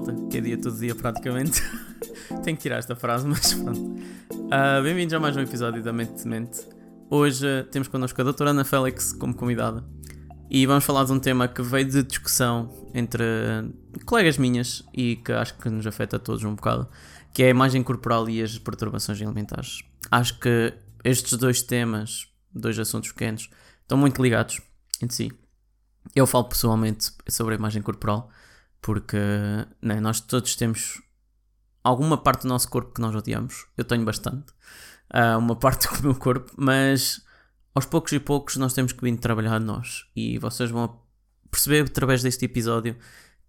malta, que é dia todo dia praticamente. Tenho que tirar esta frase, mas pronto. Uh, Bem-vindos a mais um episódio da Mente de Mente. Hoje uh, temos connosco a doutora Ana Félix como convidada e vamos falar de um tema que veio de discussão entre colegas minhas e que acho que nos afeta a todos um bocado, que é a imagem corporal e as perturbações alimentares. Acho que estes dois temas, dois assuntos pequenos, estão muito ligados entre si. Eu falo pessoalmente sobre a imagem corporal porque né, nós todos temos alguma parte do nosso corpo que nós odiamos. Eu tenho bastante. Uh, uma parte do meu corpo, mas aos poucos e poucos nós temos que vir trabalhar nós. E vocês vão perceber através deste episódio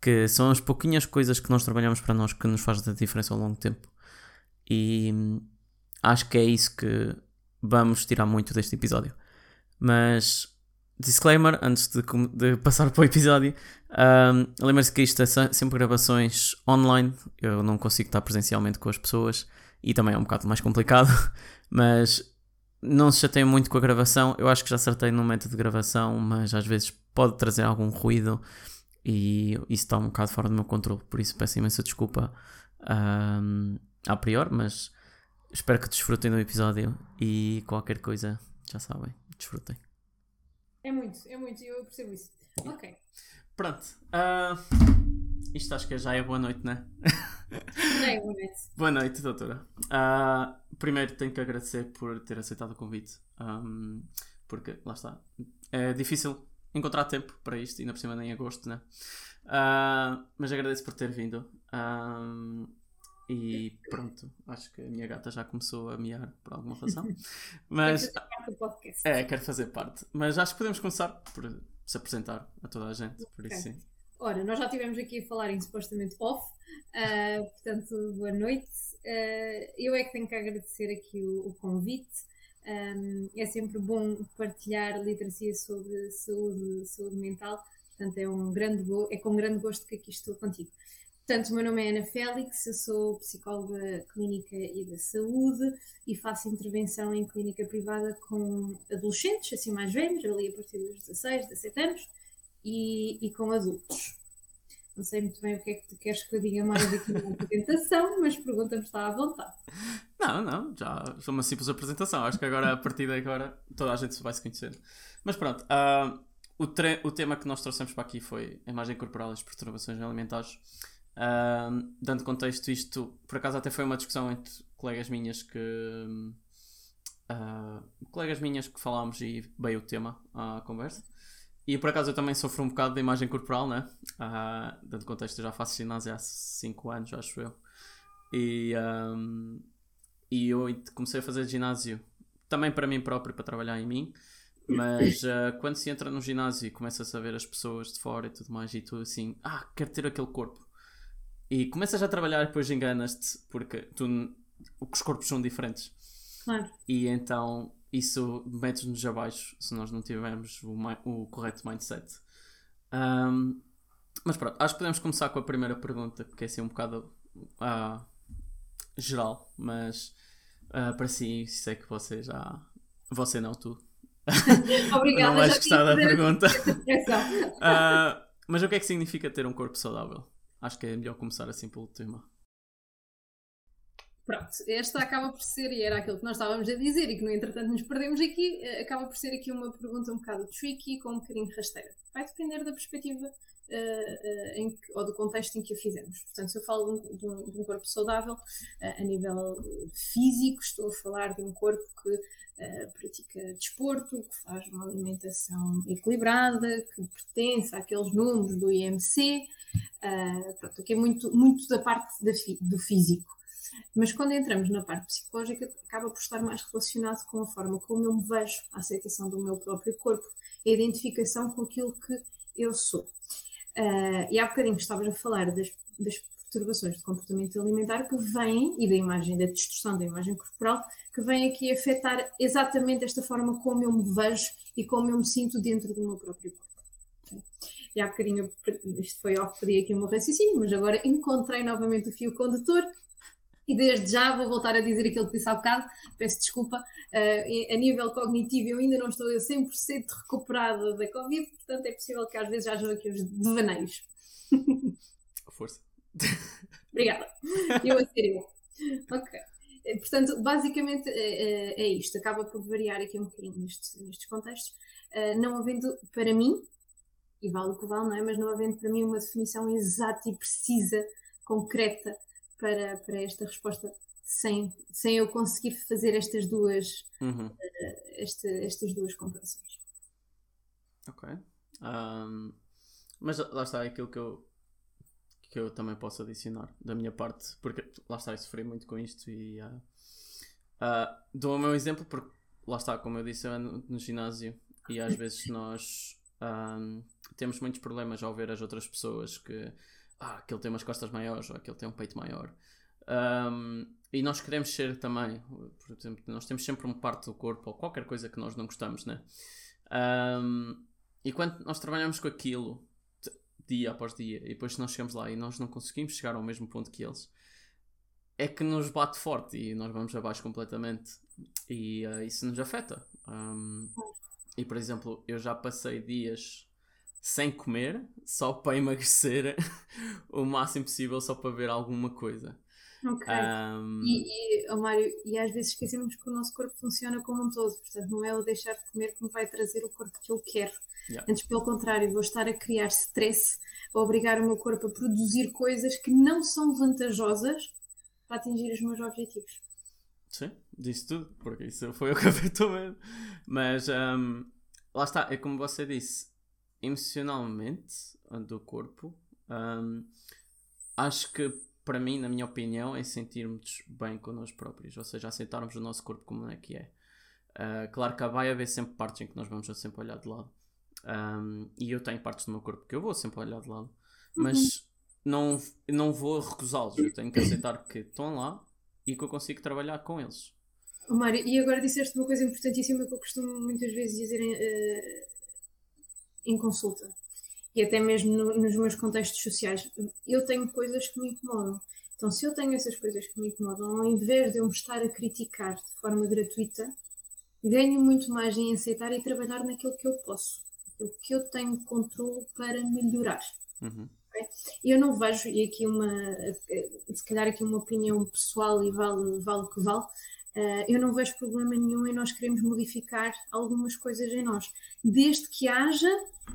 que são as pouquinhas coisas que nós trabalhamos para nós que nos faz a diferença ao longo do tempo. E acho que é isso que vamos tirar muito deste episódio. Mas disclaimer, antes de, de passar para o episódio, um, lembre-se que isto é sempre gravações online, eu não consigo estar presencialmente com as pessoas e também é um bocado mais complicado, mas não se chateiem muito com a gravação, eu acho que já acertei no método de gravação, mas às vezes pode trazer algum ruído e isso está um bocado fora do meu controle, por isso peço imensa desculpa um, a priori, mas espero que desfrutem do episódio e qualquer coisa, já sabem, desfrutem. É muito, é muito, eu percebo isso. Ok. Pronto. Uh, isto acho que já é boa noite, né? É, boa noite. boa noite, doutora. Uh, primeiro tenho que agradecer por ter aceitado o convite. Um, porque, lá está, é difícil encontrar tempo para isto, ainda por cima nem em agosto, né? Uh, mas agradeço por ter vindo. Um, e pronto, acho que a minha gata já começou a miar por alguma razão. Mas. É, quero fazer parte. Mas acho que podemos começar por se apresentar a toda a gente. Por okay. isso sim. Ora, nós já estivemos aqui a falar em supostamente off, uh, portanto, boa noite. Uh, eu é que tenho que agradecer aqui o, o convite. Um, é sempre bom partilhar literacia sobre saúde, saúde mental, portanto, é, um grande é com grande gosto que aqui estou contigo. Portanto, o meu nome é Ana Félix, eu sou psicóloga clínica e da saúde e faço intervenção em clínica privada com adolescentes, assim mais velhos, ali a partir dos 16, 17 anos, e, e com adultos. Não sei muito bem o que é que tu queres que eu diga mais aqui na apresentação, mas pergunta-me, está à vontade. Não, não, já foi uma simples apresentação. Acho que agora, a partir de agora, toda a gente vai se conhecer. Mas pronto, uh, o, o tema que nós trouxemos para aqui foi a imagem corporal e as perturbações alimentares. Uh, dando contexto, isto por acaso até foi uma discussão entre colegas minhas que. Uh, colegas minhas que falámos e veio o tema à conversa. E por acaso eu também sofro um bocado da imagem corporal, né? Uh, dando contexto, eu já faço ginásio há 5 anos, acho eu. E, um, e eu comecei a fazer ginásio também para mim próprio, para trabalhar em mim. Mas uh, quando se entra no ginásio e começa a saber as pessoas de fora e tudo mais, e tu assim, ah, quero ter aquele corpo. E começas a trabalhar e depois enganas-te porque tu, os corpos são diferentes. Claro. E então isso mete-nos abaixo se nós não tivermos o, o correto mindset. Um, mas pronto, acho que podemos começar com a primeira pergunta, que é assim um bocado uh, geral, mas uh, para si sei que você já. Você não, tu. Obrigada, não vais gostar da pergunta. uh, mas o que é que significa ter um corpo saudável? Acho que é melhor começar assim pelo tema. Pronto, esta acaba por ser, e era aquilo que nós estávamos a dizer e que no entretanto nos perdemos aqui, eh, acaba por ser aqui uma pergunta um bocado tricky, com um bocadinho rasteira. Vai depender da perspectiva uh, uh, que, ou do contexto em que a fizemos. Portanto, se eu falo de um, de um corpo saudável, uh, a nível físico, estou a falar de um corpo que pratica desporto, que faz uma alimentação equilibrada, que pertence àqueles números do IMC, Uh, pronto, aqui é muito, muito da parte da, do físico. Mas quando entramos na parte psicológica, acaba por estar mais relacionado com a forma como eu me vejo, a aceitação do meu próprio corpo, a identificação com aquilo que eu sou. Uh, e há bocadinho estavas a falar das, das perturbações de comportamento alimentar que vêm, e da imagem, da distorção da imagem corporal, que vêm aqui afetar exatamente esta forma como eu me vejo e como eu me sinto dentro do meu próprio corpo. E há bocadinho, isto foi ao que pedi aqui o meu raciocínio, mas agora encontrei novamente o fio condutor e desde já vou voltar a dizer aquilo que disse há bocado, peço desculpa, uh, a nível cognitivo eu ainda não estou 100% recuperada da Covid, portanto é possível que às vezes hajam aqui os devaneios. Força. Obrigada. Eu a eu. Ok. Eh, portanto, basicamente é, é, isto. Acaba por variar aqui um bocadinho nestes, nestes contextos. não havendo, para mim, e vale o que vale, não é? Mas não havendo para mim uma definição exata e precisa, concreta, para, para esta resposta, sem, sem eu conseguir fazer estas duas, uhum. uh, esta, estas duas comparações. Ok. Um, mas lá está aquilo que eu, que eu também posso adicionar da minha parte, porque lá está, eu sofri muito com isto e uh, uh, dou o meu exemplo porque lá está, como eu disse, eu ando no ginásio e às vezes nós um, temos muitos problemas ao ver as outras pessoas que ah, aquele tem umas costas maiores ou aquele tem um peito maior. Um, e nós queremos ser também, por exemplo, nós temos sempre uma parte do corpo ou qualquer coisa que nós não gostamos, né? Um, e quando nós trabalhamos com aquilo dia após dia e depois nós chegamos lá e nós não conseguimos chegar ao mesmo ponto que eles, é que nos bate forte e nós vamos abaixo completamente e uh, isso nos afeta. Um, e por exemplo, eu já passei dias sem comer, só para emagrecer o máximo possível, só para ver alguma coisa. Ok. Um... E, e, oh Mário, e às vezes esquecemos que o nosso corpo funciona como um todo, portanto, não é o deixar de comer que me vai trazer o corpo que eu quero. Yeah. Antes, pelo contrário, vou estar a criar stress, a obrigar o meu corpo a produzir coisas que não são vantajosas para atingir os meus objetivos. Sim, disse tudo, porque isso foi o que afetou mesmo. Mas um, lá está, é como você disse, emocionalmente do corpo, um, acho que para mim, na minha opinião, é sentirmos bem com nós próprios, ou seja, aceitarmos o nosso corpo como é que é. Uh, claro que vai haver sempre partes em que nós vamos sempre olhar de lado. Um, e eu tenho partes do meu corpo que eu vou sempre olhar de lado, mas uhum. não, não vou recusá-los. Eu tenho que aceitar que estão lá e que eu consigo trabalhar com eles. Oh, Mário, e agora disseste uma coisa importantíssima que eu costumo muitas vezes dizer em, uh, em consulta e até mesmo no, nos meus contextos sociais. Eu tenho coisas que me incomodam. Então, se eu tenho essas coisas que me incomodam, ao invés de eu me estar a criticar de forma gratuita, ganho muito mais em aceitar e trabalhar naquilo que eu posso, o que eu tenho controle para melhorar. Uhum. Eu não vejo, e aqui uma, se calhar aqui uma opinião pessoal e vale, vale o que vale, eu não vejo problema nenhum em nós queremos modificar algumas coisas em nós, desde que haja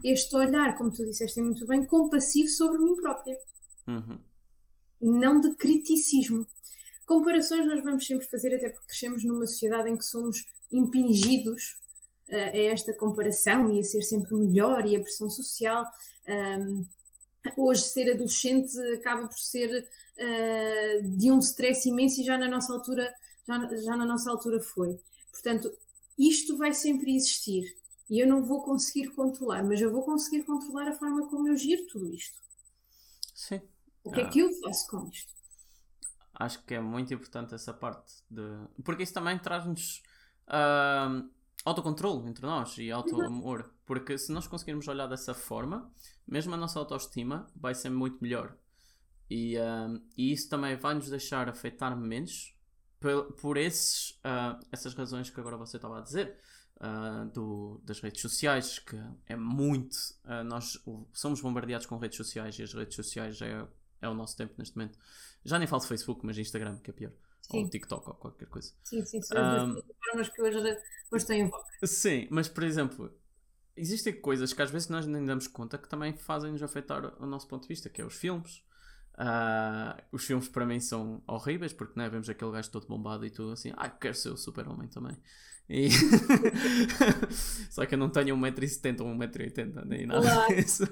este olhar, como tu disseste muito bem, compassivo sobre mim própria. Uhum. E não de criticismo. Comparações nós vamos sempre fazer, até porque crescemos numa sociedade em que somos impingidos uh, a esta comparação e a ser sempre melhor e a pressão social. Um, hoje, ser adolescente acaba por ser uh, de um stress imenso e já na nossa altura já, já na nossa altura foi. Portanto, isto vai sempre existir e eu não vou conseguir controlar, mas eu vou conseguir controlar a forma como eu giro tudo isto. Sim. O que ah. é que eu faço com isto? Acho que é muito importante essa parte de. Porque isso também traz-nos uh, autocontrole entre nós e auto-amor. Porque se nós conseguirmos olhar dessa forma, mesmo a nossa autoestima vai ser muito melhor. E, uh, e isso também vai nos deixar afetar menos por, por esses, uh, essas razões que agora você estava a dizer, uh, do, das redes sociais, que é muito. Uh, nós somos bombardeados com redes sociais e as redes sociais é, é o nosso tempo neste momento. Já nem falo de Facebook, mas Instagram, que é pior. Sim. Ou TikTok ou qualquer coisa. Sim, sim, são um, as que hoje, hoje têm foco. Sim, mas por exemplo, existem coisas que às vezes nós nem damos conta que também fazem-nos afetar o nosso ponto de vista, que é os filmes. Uh, os filmes para mim são horríveis porque né, vemos aquele gajo todo bombado e tudo assim. Ah, quero ser o super-homem também. E... Só que eu não tenho 1,70m ou 1,80m nem nada disso.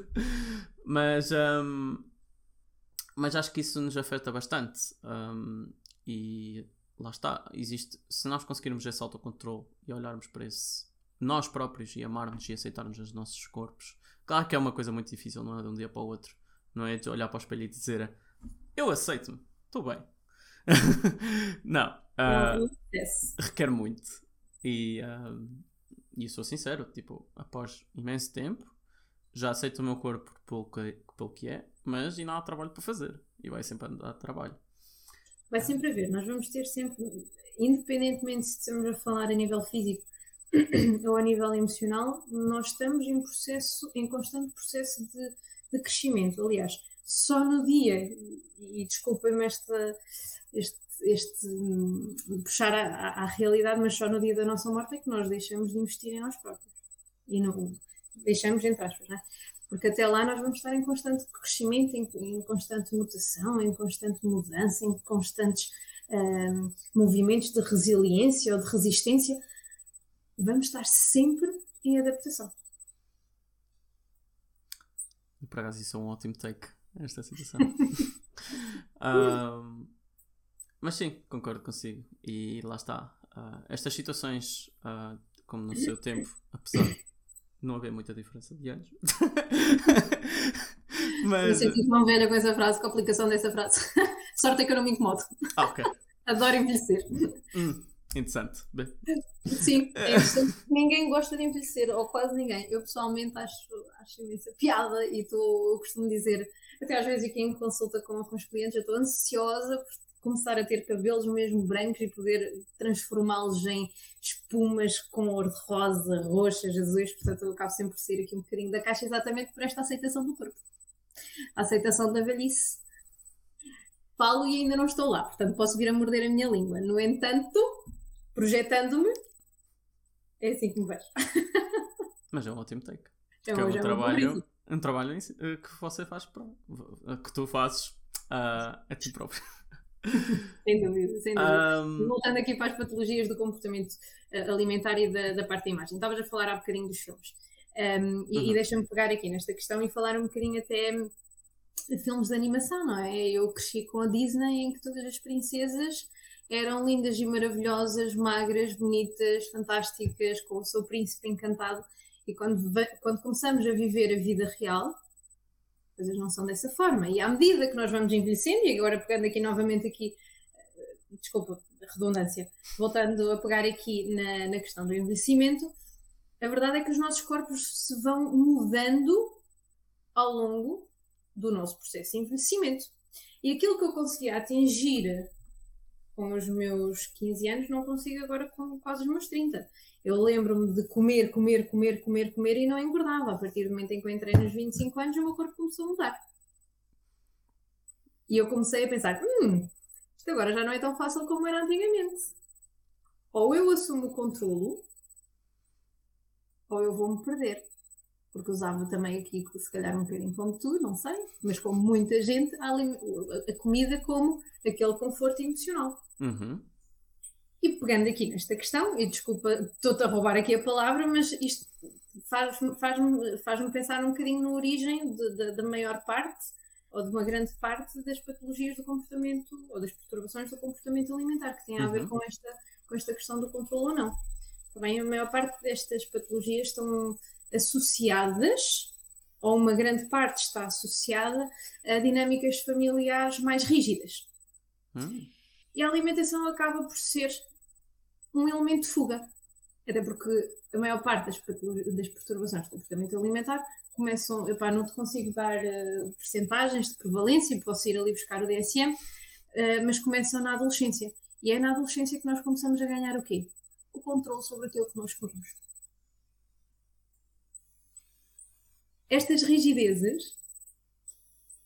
Mas, um, mas acho que isso nos afeta bastante. Um, e lá está. Existe, se nós conseguirmos esse autocontrole e olharmos para esse nós próprios e amarmos e aceitarmos os nossos corpos. Claro que é uma coisa muito difícil, não é de um dia para o outro. Não é de olhar para o espelho e dizer eu aceito-me, estou bem. não. Uh, requer muito. E, uh, e sou sincero, tipo, após imenso tempo, já aceito o meu corpo pelo que, pelo que é, mas ainda há trabalho para fazer. E vai sempre andar trabalho. Vai sempre haver. Nós vamos ter sempre, independentemente se estamos a falar a nível físico ou a nível emocional, nós estamos em processo, em constante processo de de crescimento. Aliás, só no dia, e desculpem-me este, este hum, puxar à, realidade, mas só no dia da nossa morte é que nós deixamos de investir em nós próprios. E não deixamos, entre aspas, não é? Porque até lá nós vamos estar em constante crescimento, em, em constante mutação, em constante mudança, em constantes um, movimentos de resiliência ou de resistência. Vamos estar sempre em adaptação. E por acaso isso é um ótimo take, esta situação. um, mas sim, concordo consigo. E lá está. Uh, estas situações, uh, como no seu tempo, apesar de não haver muita diferença de anos. Mas... Eu senti uma velha com essa frase, com a aplicação dessa frase. Sorte é que eu não me incomodo. Ah, ok. Adoro envelhecer. Hum, interessante. Sim, é interessante. ninguém gosta de envelhecer, ou quase ninguém. Eu pessoalmente acho, acho imensa piada e tô, eu costumo dizer, até às vezes aqui em consulta com, com os clientes, eu estou ansiosa por começar a ter cabelos mesmo brancos e poder transformá-los em espumas com cor de rosa, roxas, azuis, portanto eu acabo sempre por sair aqui um bocadinho da caixa exatamente por esta aceitação do corpo. A aceitação da velhice. Falo e ainda não estou lá, portanto posso vir a morder a minha língua. No entanto, projetando-me, é assim que me vejo. Mas é um ótimo take. É, é um, é trabalho, um trabalho eh, que você faz, que tu fazes uh, a ti próprio. sem dúvida, sem dúvida. Um... Voltando aqui para as patologias do comportamento alimentar e da, da, parte da imagem. Estavas a falar há bocadinho dos filmes. Um, e, uhum. e deixa-me pegar aqui nesta questão e falar um bocadinho até de filmes de animação, não é? Eu cresci com a Disney em que todas as princesas eram lindas e maravilhosas, magras, bonitas, fantásticas, com o seu príncipe encantado. E quando, quando começamos a viver a vida real, coisas não são dessa forma. E à medida que nós vamos envelhecendo, e agora pegando aqui novamente aqui, eh, desculpa, redundância, voltando a pegar aqui na, na questão do envelhecimento, a verdade é que os nossos corpos se vão mudando ao longo do nosso processo de envelhecimento. E aquilo que eu conseguia atingir com os meus 15 anos, não consigo agora com quase os meus 30. Eu lembro-me de comer, comer, comer, comer, comer e não engordava. A partir do momento em que eu entrei nos 25 anos, o meu corpo começou a mudar. E eu comecei a pensar: hum, isto agora já não é tão fácil como era antigamente. Ou eu assumo o controlo, ou eu vou-me perder. Porque usava também aqui, se calhar um bocadinho como tu, não sei, mas como muita gente, a, a comida como aquele conforto emocional. Uhum. E pegando aqui nesta questão, e desculpa, estou-te a roubar aqui a palavra, mas isto faz-me faz faz pensar um bocadinho na origem da maior parte, ou de uma grande parte, das patologias do comportamento, ou das perturbações do comportamento alimentar, que tem a ver uhum. com, esta, com esta questão do controle ou não. Também a maior parte destas patologias estão associadas, ou uma grande parte está associada, a dinâmicas familiares mais rígidas. Uhum. E a alimentação acaba por ser um elemento de fuga. Até porque a maior parte das, das perturbações do comportamento alimentar começam, epá, não te consigo dar uh, percentagens de prevalência, posso ir ali buscar o DSM, uh, eh, mas começam na adolescência. E é na adolescência que nós começamos a ganhar o quê? O controle sobre aquilo que nós comemos. Estas rigidezes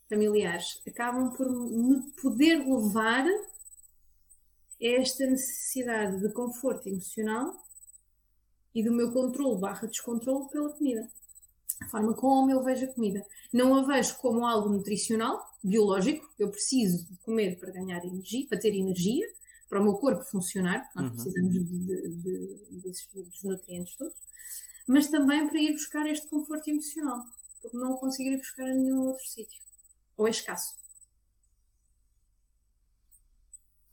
familiares acabam por me poder levar esta necessidade de conforto emocional e do meu controle barra descontrole pela comida. A forma como eu vejo a comida. Não a vejo como algo nutricional, biológico, eu preciso comer para ganhar energia, para ter energia, para o meu corpo funcionar, nós uhum. precisamos de, de, de, desses, dos nutrientes todos, mas também para ir buscar este conforto emocional, porque não o ir buscar em nenhum outro sítio. Ou é escasso.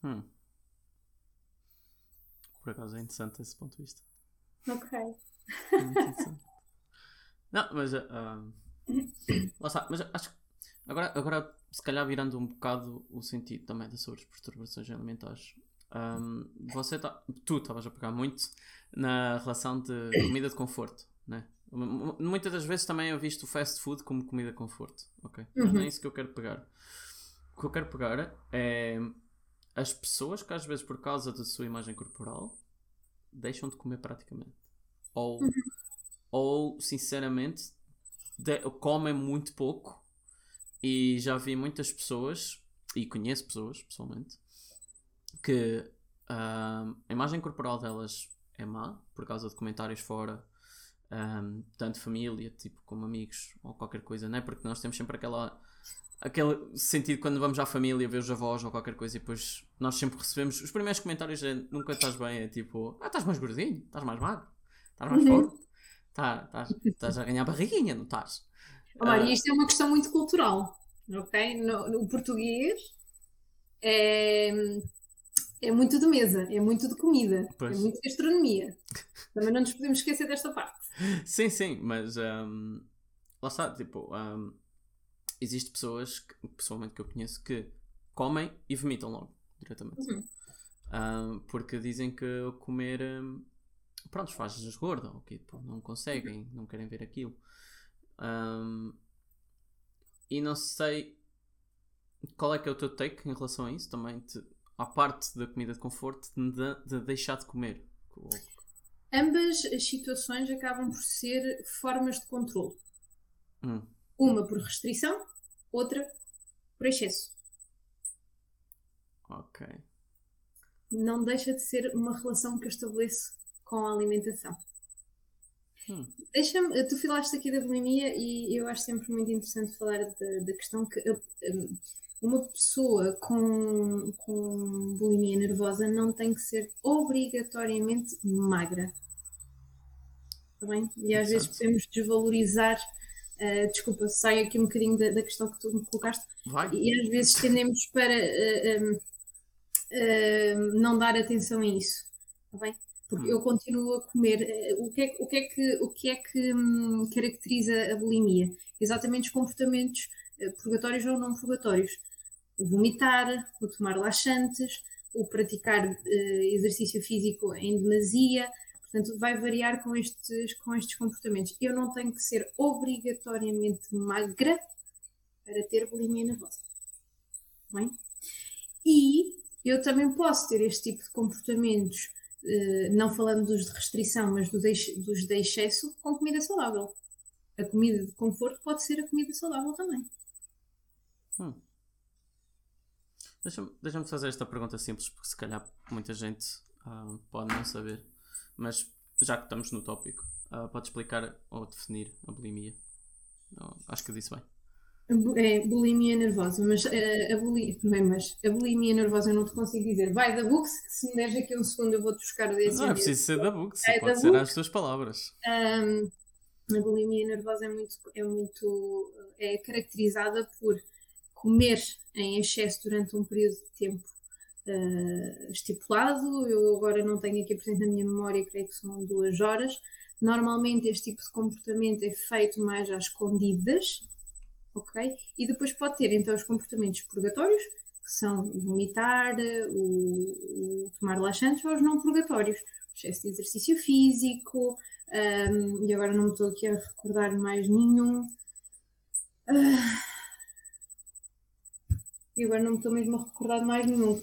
Hum. Por acaso é interessante esse ponto de vista. Ok. Muito interessante. Não, mas. Uh, lá está, mas acho que. Agora, agora, se calhar, virando um bocado o sentido também das suas perturbações alimentares. Um, você tá, tu estavas a pegar muito na relação de comida de conforto, né? Muitas das vezes também eu visto o fast food como comida de conforto, ok? Mas não é uhum. isso que eu quero pegar. O que eu quero pegar é as pessoas que às vezes por causa da sua imagem corporal deixam de comer praticamente. Ou, uhum. ou sinceramente de, comem muito pouco e já vi muitas pessoas, e conheço pessoas pessoalmente, que uh, a imagem corporal delas é má por causa de comentários fora, um, tanto família, tipo como amigos ou qualquer coisa, não é? Porque nós temos sempre aquela aquele sentido quando vamos à família ver os avós ou qualquer coisa e depois nós sempre recebemos os primeiros comentários é nunca estás bem, é tipo, ah, estás mais gordinho, estás mais magro, estás mais uhum. forte, tá, estás, estás a ganhar barriguinha, não estás? Olha, uh, isto é uma questão muito cultural, ok? No, no português é, é muito de mesa, é muito de comida, é pois. é muito de gastronomia. Também não nos podemos esquecer desta parte. Sim, sim, mas um, lá está, tipo, um, existe pessoas, que, pessoalmente que eu conheço, que comem e vomitam logo, diretamente. Uhum. Um, porque dizem que comer, um, pronto, faz-lhes gorda, ou que tipo, não conseguem, uhum. não querem ver aquilo. Um, e não sei qual é que é o teu take em relação a isso também, te, à parte da comida de conforto, de, de deixar de comer. Ambas as situações acabam por ser formas de controle. Hum. Uma por restrição, outra por excesso. Ok. Não deixa de ser uma relação que eu estabeleço com a alimentação. Hum. Deixa-me, tu falaste aqui da bulimia e eu acho sempre muito interessante falar da, questão que um, uma pessoa com, com bulimia nervosa não tem que ser obrigatoriamente magra. Está bem? E às vezes podemos desvalorizar Uh, desculpa, saio aqui um bocadinho da, da, questão que tu me colocaste. Vai. E às vezes tendemos para uh, uh, não dar atenção a isso. Está bem? Porque hum. eu continuo a comer. o, que é, o que é que, o que, é que um, caracteriza a bulimia? Exatamente os comportamentos purgatórios ou não purgatórios. O vomitar, o tomar laxantes, o praticar exercício físico em demasia, Portanto, vai variar com estes, com estes comportamentos. Eu não tenho que ser obrigatoriamente magra para ter bulimia nervosa. Bem? E eu também posso ter este tipo de comportamentos, eh, não falando dos de restrição, mas dos de excesso, com comida saudável. A comida de conforto pode ser a comida saudável também. Hum. Deixa-me deixa fazer esta pergunta simples, porque se calhar muita gente uh, pode não saber. Mas já que estamos no tópico, uh, pode explicar ou definir a bulimia? Acho que disse bem. É bulimia nervosa, mas, uh, a, bulimia, bem, mas a bulimia nervosa eu não te consigo dizer. Vai da Books, que se me deres aqui um segundo eu vou-te buscar o DSM. Não é preciso ser da Books, é pode ser books. às tuas palavras. Um, a bulimia nervosa é muito, é muito é caracterizada por comer em excesso durante um período de tempo uh, estipulado. Eu agora não tenho aqui presente na minha memória, creio que são duas horas. Normalmente este tipo de comportamento é feito mais às escondidas, ok? E depois pode ter então os comportamentos purgatórios, que são o vomitar, o, o tomar laxantes, ou os não purgatórios, excesso de exercício físico, um, e agora não me estou aqui a recordar mais nenhum. Uh, e agora não me estou mesmo a recordar de mais nenhum.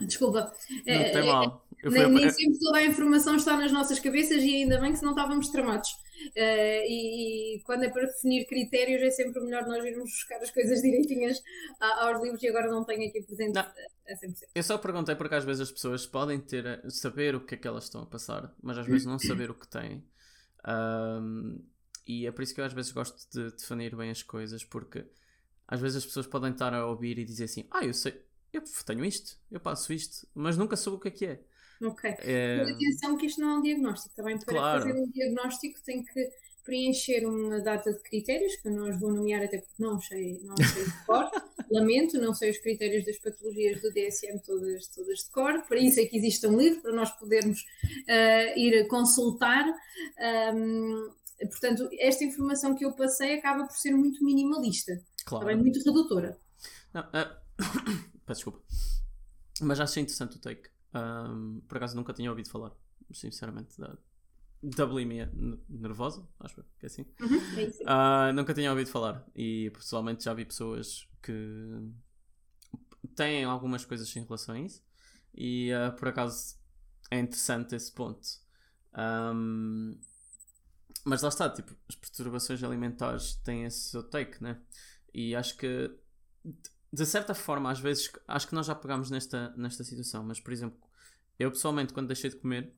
Desculpa. Não é, tem mal. É, nem, nem, sempre toda a informação está nas nossas cabeças e ainda bem que senão estávamos tramados. Uh, e, e, quando é para definir critérios é sempre melhor nós irmos buscar as coisas direitinhas aos livros e agora não tenho aqui presente não. a 100%. Eu só perguntei porque às vezes as pessoas podem ter saber o que é que elas estão a passar, mas às vezes não saber o que têm. Um, e é por isso que eu às vezes gosto de definir bem as coisas, porque às vezes as pessoas podem estar a ouvir e dizer assim: Ah, eu sei, eu tenho isto, eu passo isto, mas nunca soube o que é que é. Ok. É... Mas atenção que isto não é um diagnóstico, também para claro. fazer um diagnóstico tem que preencher uma data de critérios, que eu não os vou nomear até porque não sei, não sei de cor. Lamento, não sei os critérios das patologias do DSM todas, todas de cor, para isso é que existe um livro, para nós podermos uh, ir consultar. Um, portanto, esta informação que eu passei acaba por ser muito minimalista, claro. também muito redutora. Não, uh... Peço desculpa. Mas achei interessante o take. Um, por acaso nunca tinha ouvido falar, sinceramente, da, da bulimia nervosa, acho que é assim. Uhum, é uh, nunca tinha ouvido falar e pessoalmente já vi pessoas que têm algumas coisas em relação a isso e uh, por acaso é interessante esse ponto. Um, mas lá está, tipo, as perturbações alimentares têm esse seu take, né? E acho que, de certa forma, às vezes, acho que nós já pegámos nesta, nesta situação, mas, por exemplo, eu pessoalmente, quando deixei de comer,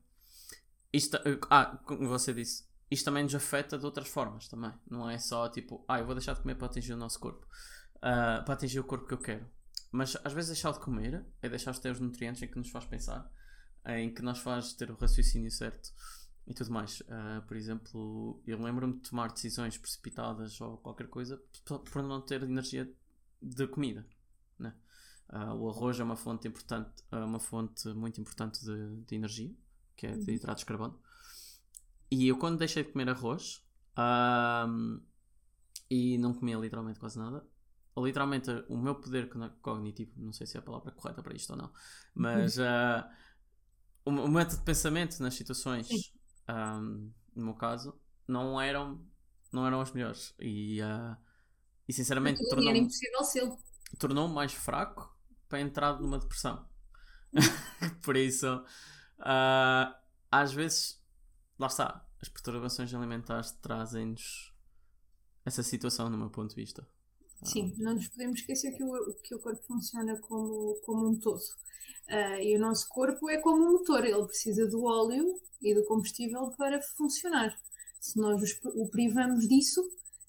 isto, ah, como você disse, isto também nos afeta de outras formas também. Não é só tipo, ah, eu vou deixar de comer para atingir o nosso corpo, uh, para atingir o corpo que eu quero. Mas às vezes deixar de comer é deixar de ter os nutrientes em que nos faz pensar, em que nos faz ter o raciocínio certo e tudo mais. Uh, por exemplo, eu lembro-me de tomar decisões precipitadas ou qualquer coisa por não ter energia de comida. Né? Uh, o arroz é uma fonte importante, é uma fonte muito importante de, de energia, que é de uhum. hidratos de carbono. E eu quando deixei de comer arroz um, e não comia literalmente quase nada, literalmente o meu poder cognitivo, não sei se é a palavra correta para isto ou não, mas uh, o, o método de pensamento nas situações, um, no meu caso, não eram, não eram as melhores. E, uh, e sinceramente tornou-me tornou mais fraco para entrar numa depressão. Por isso, uh, às vezes lá está, as perturbações alimentares trazem-nos essa situação, no meu ponto de vista. Sim, não nos podemos esquecer que o, que o corpo funciona como, como um todo. Uh, e o nosso corpo é como um motor, ele precisa do óleo e do combustível para funcionar. Se nós o privamos disso,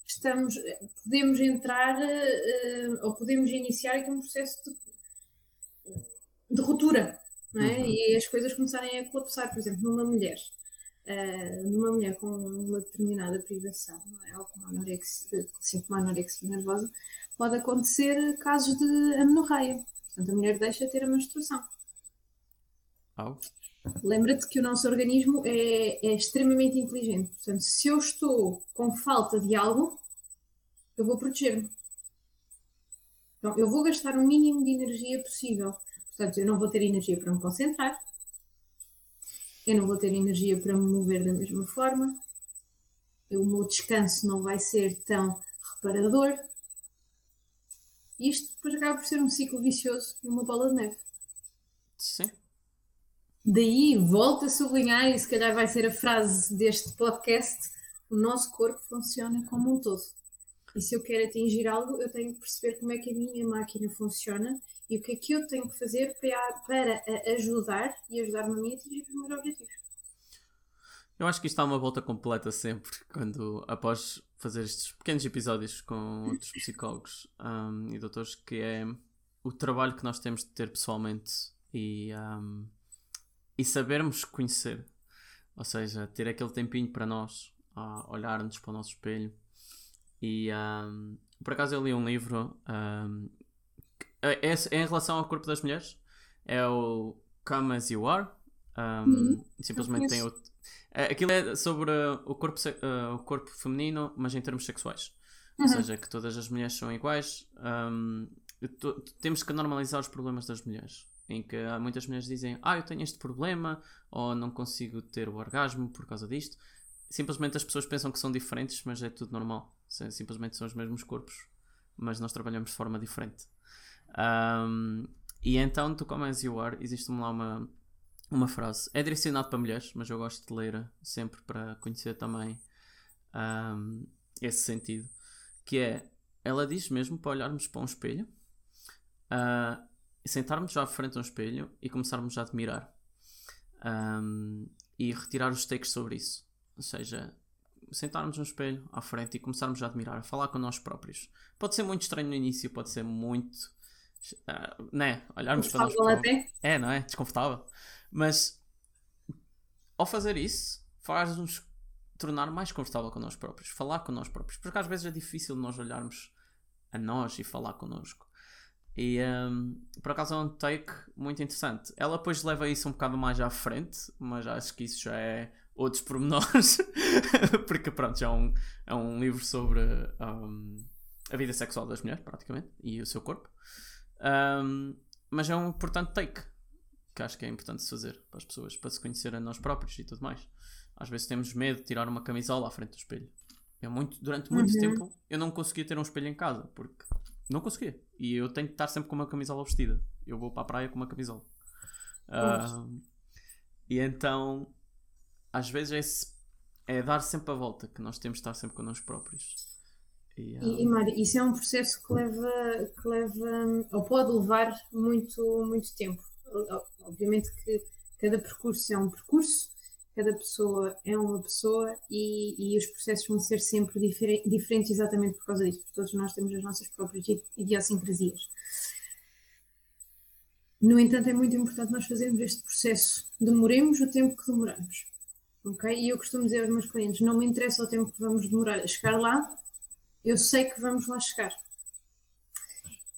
estamos, podemos entrar uh, ou podemos iniciar aqui um processo de, de ruptura, não é? Uhum. E as coisas começarem a colapsar, por exemplo, numa mulher uh, numa mulher com uma determinada privação, é? ou com anorexia, com anorexia nervosa, pode acontecer casos de amenorreia. Portanto, a mulher deixa de ter a menstruação. Oh. Lembra-te que o nosso organismo é, é, extremamente inteligente. Portanto, se eu estou com falta de algo, eu vou proteger-me. Então, eu vou gastar o mínimo de energia possível. Portanto, eu não vou ter energia para me concentrar, eu não vou ter energia para me mover da mesma forma, o meu descanso não vai ser tão reparador. Isto depois acaba por ser um ciclo vicioso e uma bola de neve. Sim. Daí, volto a sublinhar, e se calhar vai ser a frase deste podcast: o nosso corpo funciona como um todo. E se eu quero atingir algo, eu tenho que perceber como é que a minha máquina funciona e o que é que eu tenho que fazer para, para ajudar e ajudar-me a atingir os meus objetivos. Eu acho que isto dá uma volta completa sempre, quando após fazer estes pequenos episódios com outros psicólogos um, e doutores, que é o trabalho que nós temos de ter pessoalmente e, um, e sabermos conhecer. Ou seja, ter aquele tempinho para nós, uh, olhar-nos para o nosso espelho. E um, por acaso eu li um livro é, é, é, em relação ao corpo das mulheres. É o Come As You Are. Um, uhum. Simplesmente tem o. É, aquilo é sobre o corpo, uh, o corpo feminino, mas em termos sexuais. Uhum. Ou seja, que todas as mulheres são iguais. Um, temos que normalizar os problemas das mulheres. Em que muitas mulheres dizem: Ah, eu tenho este problema, ou não consigo ter o orgasmo por causa disto. Simplesmente as pessoas pensam que são diferentes, mas é tudo normal. Simplesmente são os mesmos corpos, mas nós trabalhamos de forma diferente. Um, e então, tu como as you are, existe-me lá uma, uma frase. É direcionado para mulheres, mas eu gosto de ler sempre para conhecer também um, esse sentido. Que é, ela diz mesmo para olharmos para um espelho, uh, sentarmos já à frente de um espelho e começarmos a admirar. Um, e retirar os takes sobre isso. Ou seja, sentarmos no espelho à frente e começarmos a admirar, a falar com nós próprios. Pode ser muito estranho no início, pode ser muito uh, né, olharmos para nós até. É, não é? Desconfortável. Mas ao fazer isso, faz-nos tornar mais confortável com nós próprios, falar com nós próprios, porque às vezes é difícil nós olharmos a nós e falar connosco. E um, por acaso é um take muito interessante. Ela depois leva isso um bocado mais à frente, mas acho que isso já é outros pormenores, porque pronto, já é um, é um livro sobre um, a vida sexual das mulheres, praticamente, e o seu corpo. Um, mas é um importante take que acho que é importante se fazer para as pessoas, para se conhecer a nós próprios e tudo mais. Às vezes temos medo de tirar uma camisola à frente do espelho. Eu muito, durante muito uhum. tempo eu não conseguia ter um espelho em casa porque não conseguia. E eu tenho que estar sempre com uma camisola vestida. Eu vou para a praia com uma camisola. Uh, e então, às vezes, esse é dar sempre a volta, que nós temos de estar sempre connosco próprios. E, e, e Mário, isso é um processo que leva, que leva, ou pode levar muito, muito tempo. Obviamente que cada percurso é um percurso, cada pessoa é uma pessoa e, e os processos vão ser sempre difer diferentes exatamente por causa disso. Todos nós temos as nossas próprias idiosincrasias. No entanto, é muito importante nós fazermos este processo. Demoremos o tempo que demoramos. Ok? E eu costumo dizer aos meus clientes: não me interessa o tempo que vamos demorar a chegar lá, eu sei que vamos lá chegar.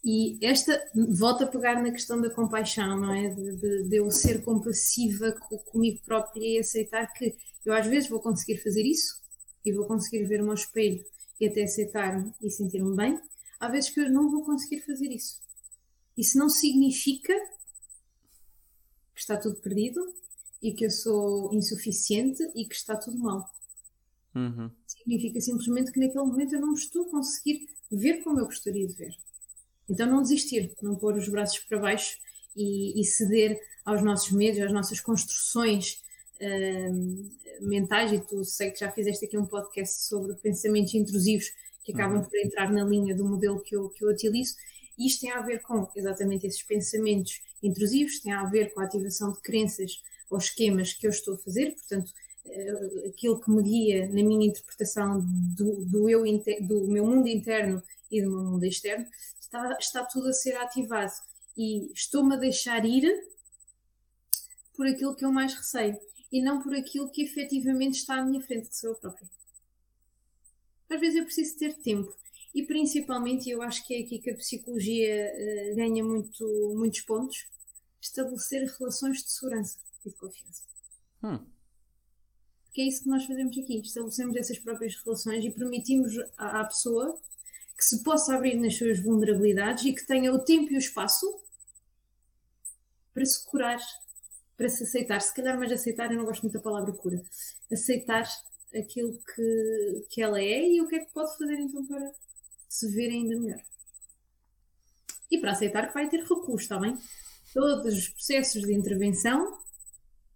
E esta volta a pegar na questão da compaixão, não é? De, de, de, eu ser compassiva comigo própria e aceitar que eu às vezes vou conseguir fazer isso e vou conseguir ver o meu espelho e até aceitar-me e sentir-me bem. Há vezes que eu não vou conseguir fazer isso. Isso não significa que está tudo perdido e que eu sou insuficiente e que está tudo mal. Uhum. Significa simplesmente que naquele momento eu não estou a conseguir ver como eu gostaria de ver. Então não desistir, não pôr os braços para baixo e, e ceder aos nossos medos, às nossas construções uh, mentais, e tu sei que já fizeste aqui um podcast sobre pensamentos intrusivos que acabam uhum. por entrar na linha do modelo que eu, que eu utilizo, e isto tem a ver com exatamente esses pensamentos intrusivos, tem a ver com a ativação de crenças ou esquemas que eu estou a fazer, portanto, uh, aquilo que me guia na minha interpretação do, do, eu, do meu mundo interno e do meu mundo externo, está, está tudo a ser ativado. E estou-me a deixar ir por aquilo que eu mais receio e não por aquilo que efetivamente está à minha frente, que sou eu própria. Às vezes eu preciso ter tempo e principalmente, eu acho que é aqui que a psicologia uh, ganha muito, muitos pontos, estabelecer relações de segurança e de confiança. Hum. Porque é isso que nós fazemos aqui, estabelecemos essas próprias relações e permitimos à, à pessoa que se possa abrir nas suas vulnerabilidades e que tenha o tempo e o espaço para se curar, para se aceitar. Se calhar mais aceitar, eu não gosto muito da palavra cura. Aceitar aquilo que, que ela é e o que é que pode fazer então para se ver ainda melhor. E para aceitar que vai ter recurso, está bem? Todos os processos de intervenção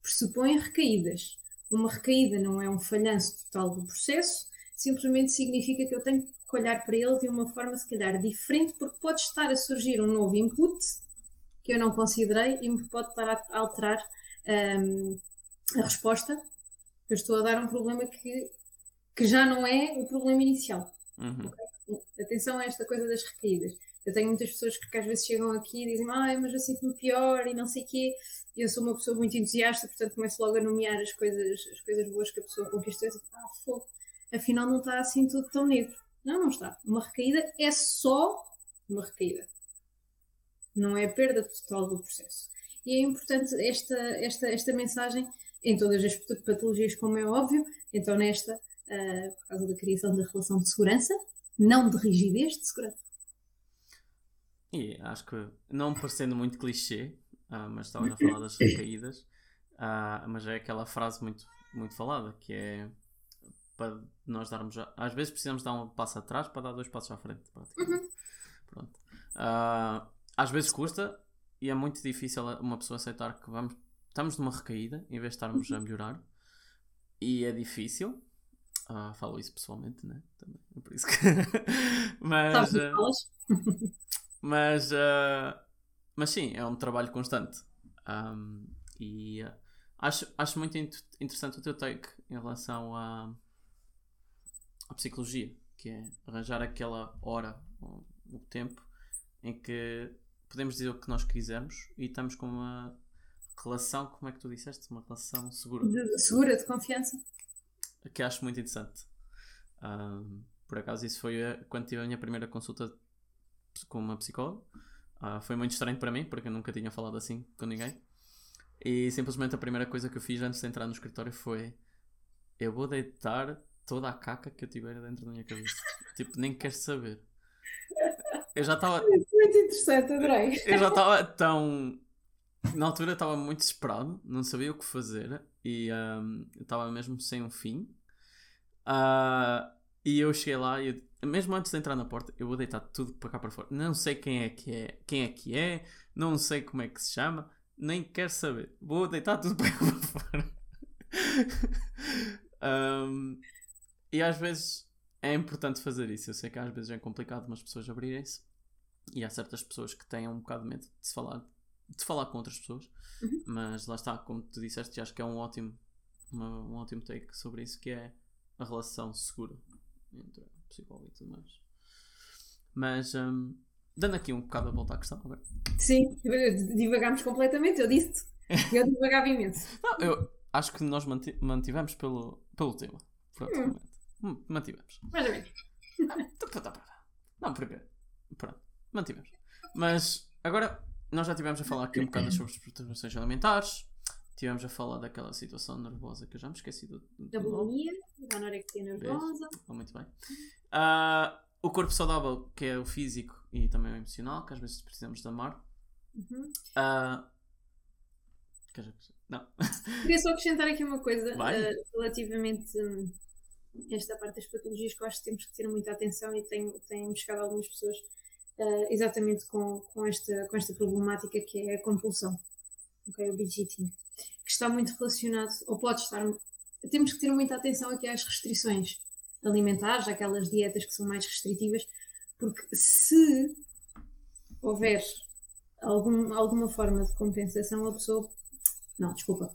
pressupõem recaídas. Uma recaída não é um falhanço total do processo, simplesmente significa que eu tenho que olhar para ele de uma forma, se calhar, diferente, porque pode estar a surgir um novo input que eu não considerei e me pode estar a alterar um, a resposta. Eu estou a dar um problema que, que já não é o problema inicial. Uhum. Okay? Atenção a esta coisa das recaídas. Eu tenho muitas pessoas que, que às vezes chegam aqui e dizem, ai, mas eu sinto-me pior e não sei o quê. Eu sou uma pessoa muito entusiasta, portanto começo logo a nomear as coisas, as coisas boas que a pessoa conquistou. E digo, ah, fogo, afinal não está assim tudo tão negro. Não, não está. Uma recaída é só uma recaída. Não é a perda total do processo. E é importante esta, esta, esta mensagem em todas as patologias, como é óbvio, então nesta, uh, por causa da criação da relação de segurança, não de rigidez, de segurança. E acho que, não parecendo muito clichê, uh, mas estavas a falar das recaídas, uh, mas é aquela frase muito, muito falada, que é para nós darmos. Às vezes precisamos dar um passo atrás para dar dois passos à frente. Uhum. Pronto. Uh, às vezes custa e é muito difícil uma pessoa aceitar que vamos, estamos numa recaída em vez de estarmos a melhorar. E é difícil. Uh, falo isso pessoalmente, né? Também. É por isso que. mas. Uh, mas. Mas sim, é um trabalho constante. Um, e acho, acho muito interessante o teu take em relação a a psicologia, que é arranjar aquela hora, o, o tempo, em que podemos dizer o que nós quisermos e estamos com uma relação, como é que tu disseste? Uma relação segura. De, segura, de confiança. Que acho muito interessante. Um, por acaso, isso foi a, quando tive a minha primeira consulta com uma psicóloga. Uh, foi muito estranho para mim, porque eu nunca tinha falado assim com ninguém. E simplesmente a primeira coisa que eu fiz antes de entrar no escritório foi: Eu vou deitar toda a caca que eu tiver dentro da minha cabeça. tipo, nem quero saber. Eu já estava. Muito interessante, adorei. Eu já estava tão. Na altura estava muito desesperado, não sabia o que fazer e um, estava mesmo sem um fim. Uh, e eu cheguei lá e eu, mesmo antes de entrar na porta, eu vou deitar tudo para cá para fora. Não sei quem é que é, quem é que é, não sei como é que se chama, nem quero saber. Vou deitar tudo para cá para fora. Um, e às vezes é importante fazer isso. Eu sei que às vezes é complicado umas pessoas abrirem-se e há certas pessoas que têm um bocado de medo de se falar, de falar com outras pessoas, Uhum. mas lá está, como tu disseste, acho que é um ótimo, uma- um ótimo take sobre isso, que é a relação segura entre psicólogo e tudo mais. Mas um, dando aqui um bocado a volta à questão agora. Sim, divagámos completamente, eu disse-te. Eu divagava imenso. Não, eu acho que nós manti- mantivemos pelo, pelo tema. Praticamente. Hum, Mantivemos. Mais ou menos. Não, primeiro. Pronto, mantivemos. Mas agora nós já estivemos a falar aqui um bocado sobre as perturbações alimentares. Estivemos a falar daquela situação nervosa que eu já me esqueci do, do Da bulimia, da anorexia nervosa. Oh, muito bem. Ah, o corpo saudável, que é o físico e também o emocional, que às vezes precisamos de amar. Uhum. Queres acrescentar? não. Queria só acrescentar aqui uma coisa eh, relativamente hum, esta parte das patologias que eu acho que temos que ter muita atenção e tenho, tenho chegado algumas pessoas eh, exatamente com, com, esta, com esta problemática que é a compulsão, ok? o binge eating, que está muito relacionado, ou pode estar. Temos que ter muita atenção aqui às restrições alimentares, aquelas dietas que são mais restritivas, porque se houver algum, alguma forma de compensação, a pessoa. Não, desculpa.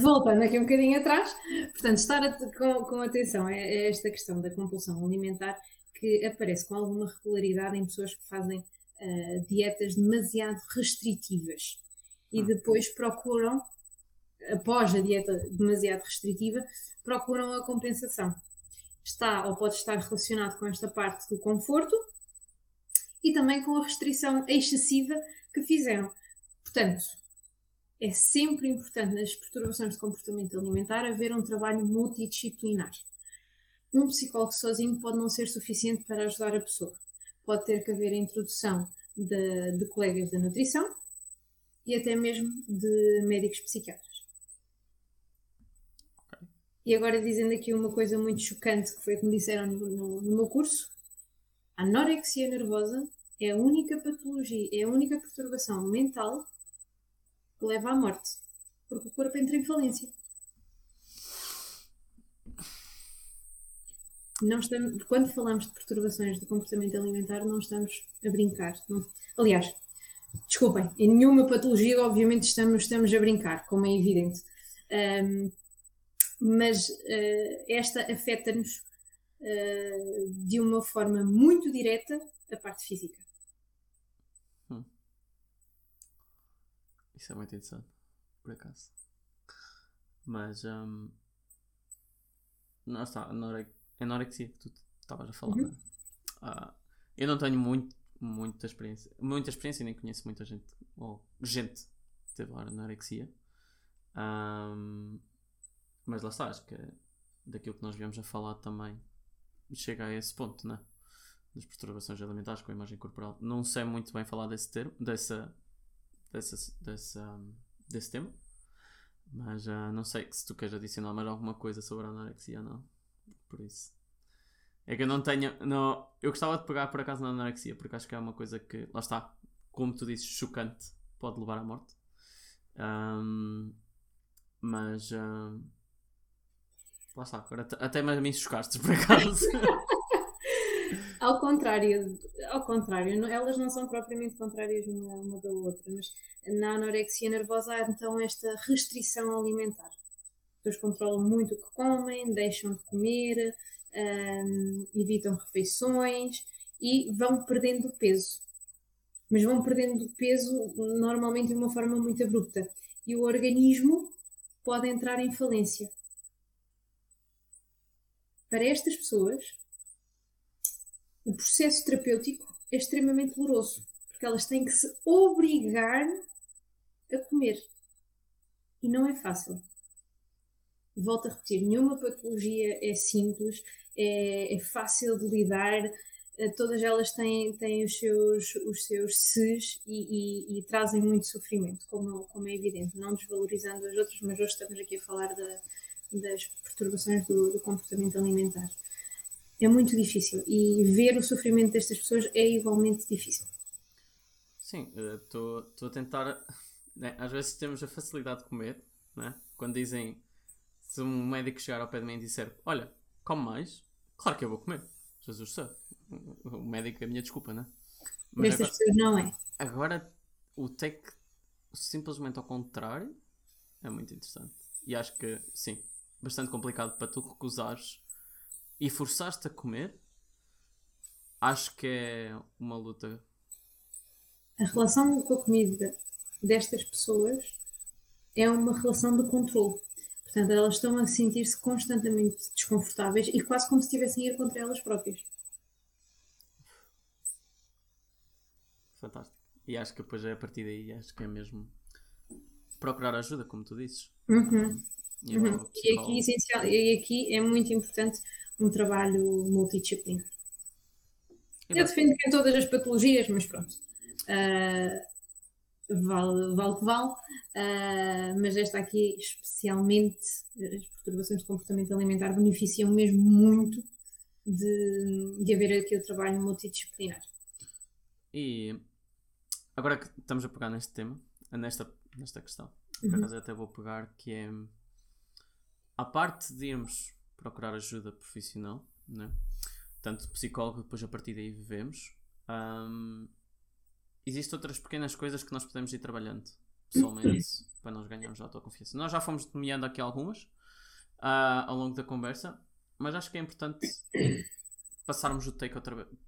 Voltando aqui um bocadinho atrás, portanto, estar at- com, com atenção a, a esta questão da compulsão alimentar que aparece com alguma regularidade em pessoas que fazem ah, dietas demasiado restritivas e depois procuram, após a dieta demasiado restritiva, procuram a compensação. Está ou pode estar relacionado com esta parte do conforto e também com a restrição excessiva que fizeram. Portanto, é sempre importante nas perturbações de comportamento alimentar haver um trabalho multidisciplinar. Um psicólogo sozinho pode não ser suficiente para ajudar a pessoa. Pode ter que haver a introdução de, de colegas da nutrição e até mesmo de médicos psiquiatras. E agora dizendo aqui uma coisa muito chocante que foi que me disseram no, no- no meu curso, a anorexia nervosa é a única patologia, é a única perturbação mental que leva à morte, porque o corpo entra em falência. Não estamos, quando falamos de perturbações do comportamento alimentar, não estamos a brincar. não- aliás, desculpem, em nenhuma patologia, obviamente, estamos, estamos a brincar, como é evidente. Ahm, mas eh, esta afeta-nos eh, de uma forma muito direta a parte física. Isso é muito interessante, por acaso. Mas, um, não está, anore- anorexia que tu estavas a falar, Uhum. não é? Ah, eu não tenho muito, muita experiência, muita experiência, nem conheço muita gente, ou gente que teve anorexia. Ahm, mas lá está, acho que daquilo que nós viemos a falar também chega a esse ponto, né? Das perturbações alimentares com a imagem corporal. Não sei muito bem falar desse termo, dessa, dessa, dessa, desse tema, mas ah, não sei se tu queres adicionar mais alguma coisa sobre a anorexia ou não. Por isso. É que eu não tenho. Não, eu gostava de pegar por acaso na anorexia, porque acho que é uma coisa que, lá está, como tu dizes, chocante, pode levar à morte. Ahm, mas. ahm, lá está, agora até- mais mim chocaste por acaso. Ao contrário, ao contrário, elas não são propriamente contrárias uma, uma da outra, mas na anorexia nervosa há então esta restrição alimentar. As pessoas controlam muito o que comem, deixam de comer, hum, evitam refeições e vão perdendo peso. Mas vão perdendo peso normalmente de uma forma muito abrupta. E o organismo pode entrar em falência. Para estas pessoas, o processo terapêutico é extremamente doloroso, porque elas têm que se obrigar a comer. E não é fácil. Volto a repetir, nenhuma patologia é simples, é, é fácil de lidar, eh, todas elas têm, têm os seus, os seus ses e, e- e trazem muito sofrimento, como, como é evidente, não desvalorizando as outras, mas hoje estamos aqui a falar da- das perturbações do- do comportamento alimentar é muito difícil e ver o sofrimento destas pessoas é igualmente difícil. Sim, estou a tentar. né, Às vezes temos a facilidade de comer, né? quando dizem Se um médico chegar ao pé de mim e disser: Olha, come mais, claro que eu vou comer. Jesus sabe. O médico é a minha desculpa, não é? Mas agora, pessoas não é. Agora, o take simplesmente ao contrário é muito interessante. E acho que, sim, bastante complicado para tu recusares e forçaste a comer. Acho que é uma luta. A relação com a comida destas pessoas é uma relação de controle. Portanto, elas estão a sentir-se constantemente desconfortáveis e quase como se estivessem a ir contra elas próprias. Fantástico. E acho que depois é a partir daí, acho que é mesmo procurar ajuda, como tu dizes. Uhum. E, uhum. e, aqui, essencial, e aqui é muito importante um trabalho multidisciplinar. Eu defendo que em todas as patologias, mas pronto. Uh, vale, vale que vale. Uh, mas esta aqui, especialmente, as perturbações de comportamento alimentar beneficiam mesmo muito de, de haver aqui o trabalho multidisciplinar. E agora que estamos a pegar neste tema, nesta, nesta questão, por uhum. acaso até vou pegar que é a parte de irmos procurar ajuda profissional, né? tanto psicólogo, depois a partir daí vivemos. Um, existem outras pequenas coisas que nós podemos ir trabalhando pessoalmente para nós ganharmos autoconfiança. Nós já fomos nomeando aqui algumas uh, ao longo da conversa, mas acho que é importante passarmos o take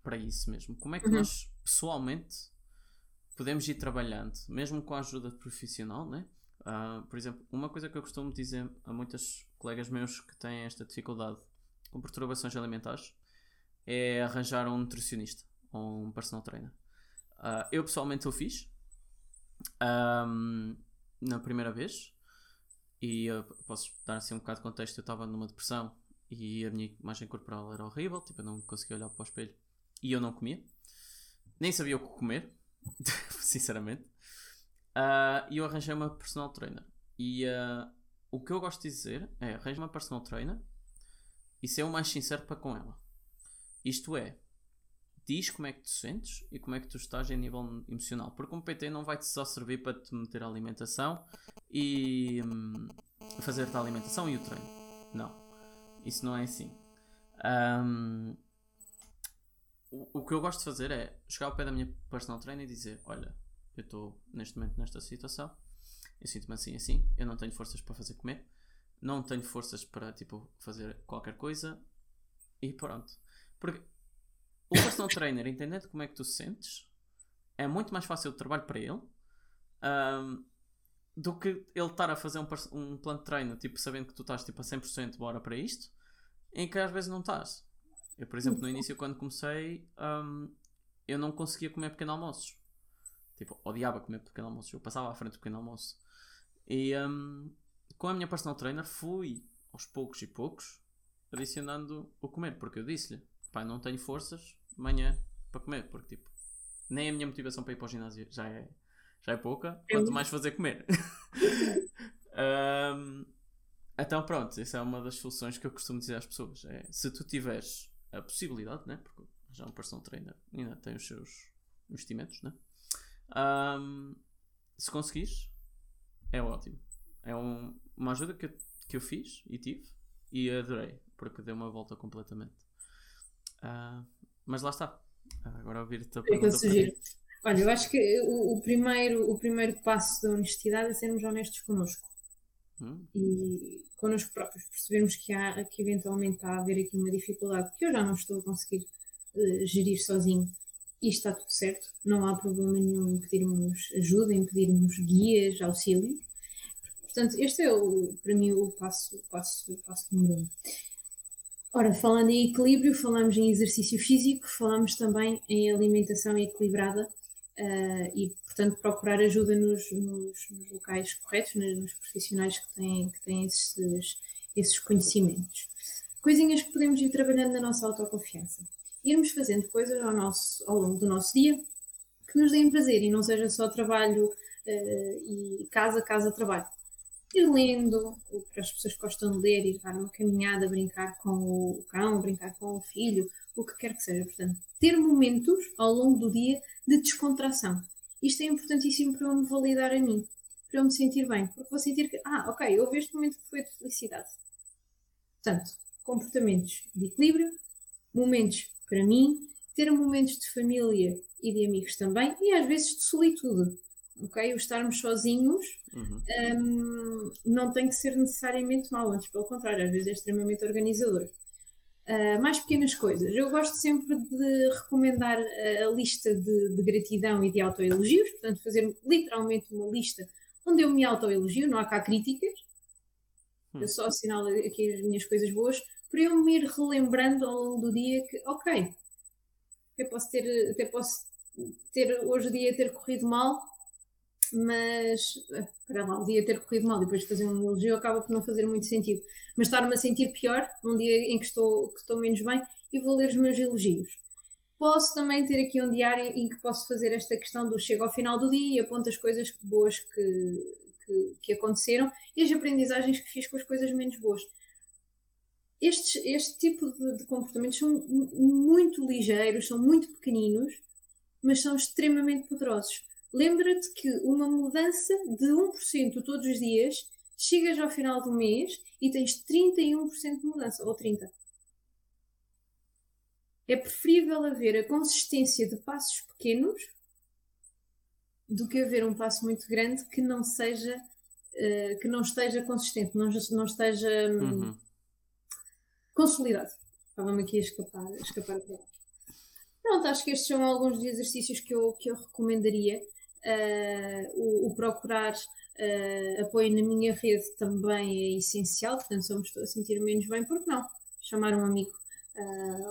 para isso mesmo. Como é que uhum. nós pessoalmente podemos ir trabalhando, mesmo com a ajuda profissional, né? Uh, por exemplo, uma coisa que eu costumo dizer a muitas colegas meus que têm esta dificuldade com perturbações alimentares é arranjar um nutricionista ou um personal trainer. Uh, eu pessoalmente o fiz um, na primeira vez e posso dar assim um bocado de contexto. Eu estava numa depressão e a minha imagem corporal era horrível, tipo, eu não conseguia olhar para o espelho e eu não comia, nem sabia o que comer, sinceramente. Uh, e eu arranjei uma personal trainer. E uh, o que eu gosto de dizer é: arranje uma personal trainer e ser o mais sincero para com ela. Isto é, diz como é que tu sentes e como é que tu estás a nível emocional. Porque um PT não vai-te só servir para te meter a alimentação e um, fazer-te a alimentação e o treino. Não. Isso não é assim. Um, o, o que eu gosto de fazer é chegar ao pé da minha personal trainer e dizer: Olha, eu estou neste momento nesta situação, eu sinto-me assim assim, eu não tenho forças para fazer comer, não tenho forças para tipo fazer qualquer coisa e pronto. Porque o personal trainer entendendo como é que tu sentes é muito mais fácil de trabalho para ele um, do que ele estar a fazer um, um plano de treino, tipo, sabendo que tu estás tipo, a 100% bora para isto, em que às vezes não estás. Eu, por exemplo, no início, quando comecei, um, eu não conseguia comer pequeno almoços. Tipo, odiava comer pequeno almoço. Eu passava à frente do pequeno almoço. E um, com a minha personal trainer fui aos poucos e poucos adicionando o comer. Porque eu disse-lhe, pai, não tenho forças amanhã para comer. Porque tipo, nem a minha motivação para ir para o ginásio já é, já é pouca. Quanto mais fazer comer. um, então pronto, essa é uma das soluções que eu costumo dizer às pessoas. É, se tu tiveres a possibilidade, né? Porque já um personal trainer ainda tem os seus investimentos, né? Um, se conseguires, é ótimo. É um, uma ajuda que eu, que eu fiz e tive e adorei, porque deu uma volta completamente. Uh, mas lá está. Agora ouvir-te a pergunta. Olha, eu acho que o, o, primeiro, o primeiro passo da honestidade é sermos honestos connosco. Hum. E connosco próprios, percebermos que, há, que eventualmente está a haver aqui uma dificuldade que eu já não estou a conseguir uh, gerir sozinho e está tudo certo, não há problema nenhum em pedirmos ajuda, em pedirmos guias, auxílio. Portanto, este é o, para mim o passo, passo, passo número um. Ora, falando em equilíbrio, falamos em exercício físico, falamos também em alimentação equilibrada uh, e, portanto, procurar ajuda nos, nos, nos locais corretos, nos, profissionais que têm, que têm esses, esses conhecimentos. Coisinhas que podemos ir trabalhando na nossa autoconfiança irmos fazendo coisas ao, nosso, ao longo do nosso dia que nos deem prazer e não seja só trabalho uh, e casa, casa, trabalho. Ir lendo, que as pessoas gostam de ler, ir dar uma caminhada, brincar com o cão, brincar com o filho, o que quer que seja. Portanto, ter momentos ao longo do dia de descontração. Isto é importantíssimo para eu me validar a mim, para eu me sentir bem, porque vou sentir que, ah, ok, houve este momento que foi de felicidade. Portanto, comportamentos de equilíbrio, momentos para mim, ter momentos de família e de amigos também, e às vezes de solitude. Ok? O estarmos sozinhos uhum. um, não tem que ser necessariamente mau, antes pelo contrário, às vezes é extremamente organizador. Uh, mais pequenas coisas. Eu gosto sempre de recomendar a, a lista de, de, gratidão e de autoelogios, portanto, fazer literalmente uma lista onde eu me autoelogio, não há cá críticas, hum. eu só assinalo aqui as minhas coisas boas, para eu me ir relembrando ao longo do dia que, ok, posso ter, até posso ter hoje o dia ter corrido mal, mas para lá, o dia ter corrido mal e depois fazer um elogio acaba por não fazer muito sentido. Mas estar-me a sentir pior num dia em que estou, que estou menos bem e vou ler os meus elogios. Posso também ter aqui um diário em que posso fazer esta questão do chego ao final do dia e aponto as coisas boas que, que, que aconteceram e as aprendizagens que fiz com as coisas menos boas. Estes, este tipo de, de comportamentos são muito ligeiros, são muito pequeninos, mas são extremamente poderosos lembra-te que uma mudança de 1% todos os dias, chegas ao final do mês e tens 31% de mudança, ou 30%. É preferível haver a consistência de passos pequenos do que haver um passo muito grande que não seja uh, que não esteja consistente, não, não esteja um, uhum. consolidado. Estava-me aqui a escapar, a escapar Pronto, acho que estes são alguns dos exercícios que eu, que eu recomendaria. Uh, o, o, procurar uh, apoio na minha rede também é essencial, portanto, se eu me estou a sentir menos bem, por que não? Chamar um amigo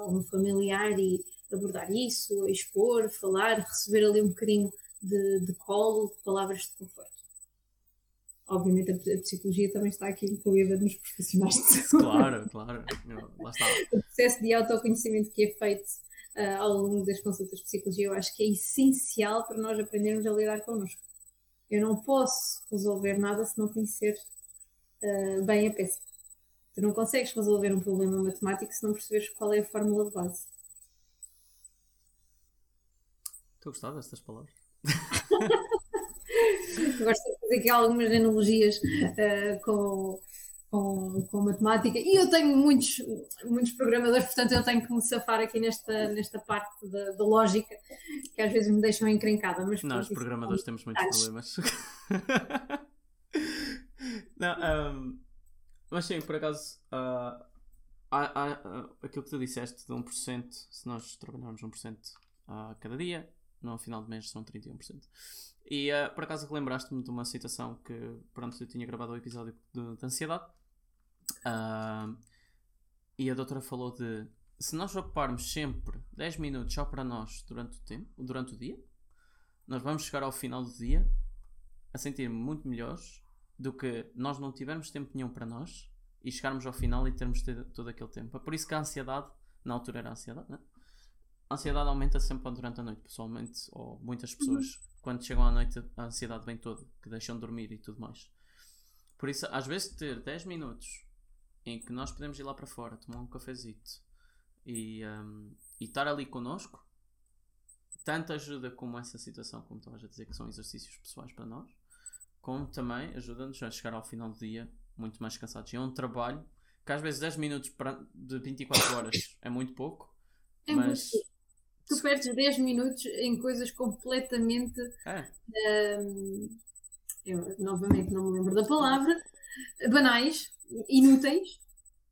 ou um familiar e abordar isso, expor, falar, receber ali um bocadinho de, de colo, de palavras de conforto. Obviamente a, psicologia também está aqui incluída nos profissionais de saúde. Claro, claro. Lá está. O processo de autoconhecimento que é feito uh, ao longo das consultas de psicologia, eu acho que é essencial para nós aprendermos a lidar connosco. Eu não posso resolver nada se não conhecer uh, bem a peça. Tu não consegues resolver um problema matemático se não perceberes qual é a fórmula de base. Estou a gostar destas palavras. Gosto de fazer aqui algumas analogias uh, com com, com matemática e eu tenho muitos, muitos programadores, portanto eu tenho que me safar aqui nesta, nesta parte da, da lógica que às vezes me deixam encrencada. Mas, Nós, programadores, temos muitos problemas. Não, um, mas sim, por acaso, uh, há, há, uh, aquilo que tu disseste de 1%, se nós trabalharmos 1% a cada dia, no final do mês são 31%. E uh, por acaso relembraste-me de uma citação que, pronto, eu tinha gravado o episódio de, de ansiedade Uh, e a doutora falou de se nós ocuparmos sempre 10 minutos só para nós durante o tempo, durante o dia, nós vamos chegar ao final do dia a sentir muito melhores do que nós não tivermos tempo nenhum para nós e chegarmos ao final e termos todo aquele tempo. É por isso que a ansiedade, na altura era ansiedade, né? A ansiedade aumenta sempre durante a noite, pessoalmente, ou muitas pessoas, uhum. quando chegam à noite, a ansiedade vem toda, que deixam de dormir e tudo mais. Por isso, às vezes, ter 10 minutos em que nós podemos ir lá para fora, tomar um cafezito e, um, e estar ali connosco, tanto ajuda como essa situação, como estavas a dizer, que são exercícios pessoais para nós, como também ajuda-nos a chegar ao final do dia muito mais cansados. E é um trabalho que às vezes 10 minutos de 24 horas é muito pouco, é mas. Muito. Tu perdes 10 minutos em coisas completamente. É. Um, eu novamente não me lembro da palavra, banais, inúteis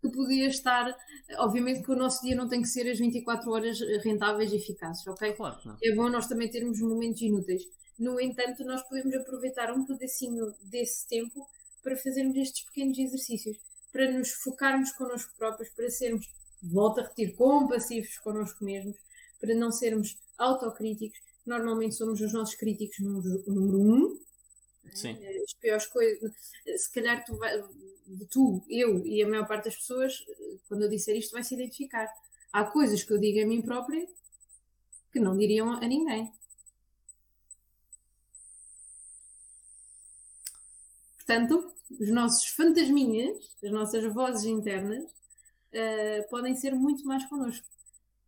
que podia estar. Obviamente que o nosso dia não tem que ser as 24 horas rentáveis e eficazes, ok? Claro, é bom nós também termos momentos inúteis. No entanto, nós podemos aproveitar um pedacinho desse tempo para fazermos estes pequenos exercícios, para nos focarmos connosco próprios, para sermos, volto a repetir, compassivos connosco mesmos, para não sermos autocríticos. Normalmente somos os nossos críticos número, número um. Sim. As piores coisas. Se calhar tu vai, tu, eu e a maior parte das pessoas, quando eu disser isto, vai se identificar. Há coisas que eu digo a mim própria que não diriam a ninguém. Portanto, os nossos fantasminhas, as nossas vozes internas, uh, podem ser muito mais connosco.